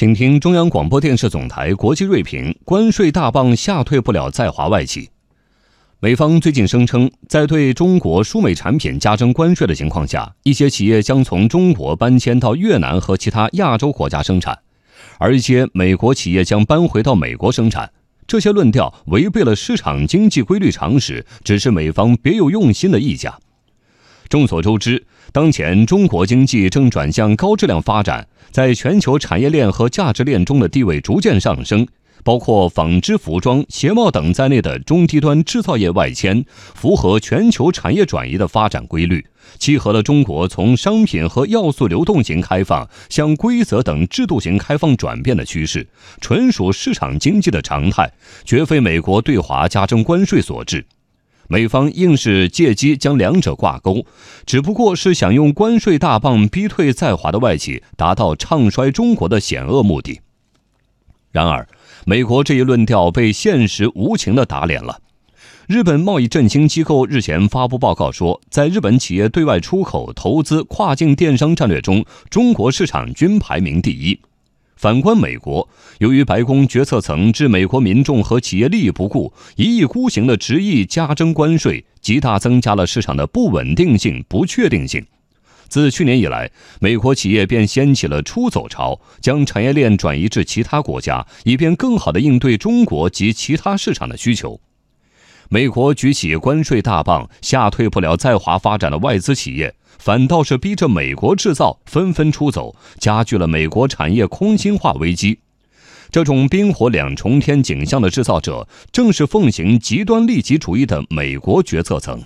请听中央广播电视总台国际锐评：关税大棒吓退不了在华外企。美方最近声称，在对中国输美产品加征关税的情况下，一些企业将从中国搬迁到越南和其他亚洲国家生产，而一些美国企业将搬回到美国生产。这些论调违背了市场经济规律常识，只是美方别有用心的溢价。众所周知，当前中国经济正转向高质量发展，在全球产业链和价值链中的地位逐渐上升。包括纺织、服装、鞋帽等在内的中低端制造业外迁，符合全球产业转移的发展规律，契合了中国从商品和要素流动型开放向规则等制度型开放转变的趋势，纯属市场经济的常态，绝非美国对华加征关税所致。美方硬是借机将两者挂钩，只不过是想用关税大棒逼退在华的外企，达到唱衰中国的险恶目的。然而，美国这一论调被现实无情地打脸了。日本贸易振兴机构日前发布报告说，在日本企业对外出口、投资、跨境电商战略中，中国市场均排名第一。反观美国，由于白宫决策层置美国民众和企业利益不顾，一意孤行的执意加征关税，极大增加了市场的不稳定性、不确定性。自去年以来，美国企业便掀起了出走潮，将产业链转移至其他国家，以便更好地应对中国及其他市场的需求。美国举起关税大棒，吓退不了在华发展的外资企业。反倒是逼着美国制造纷纷出走，加剧了美国产业空心化危机。这种冰火两重天景象的制造者，正是奉行极端利己主义的美国决策层。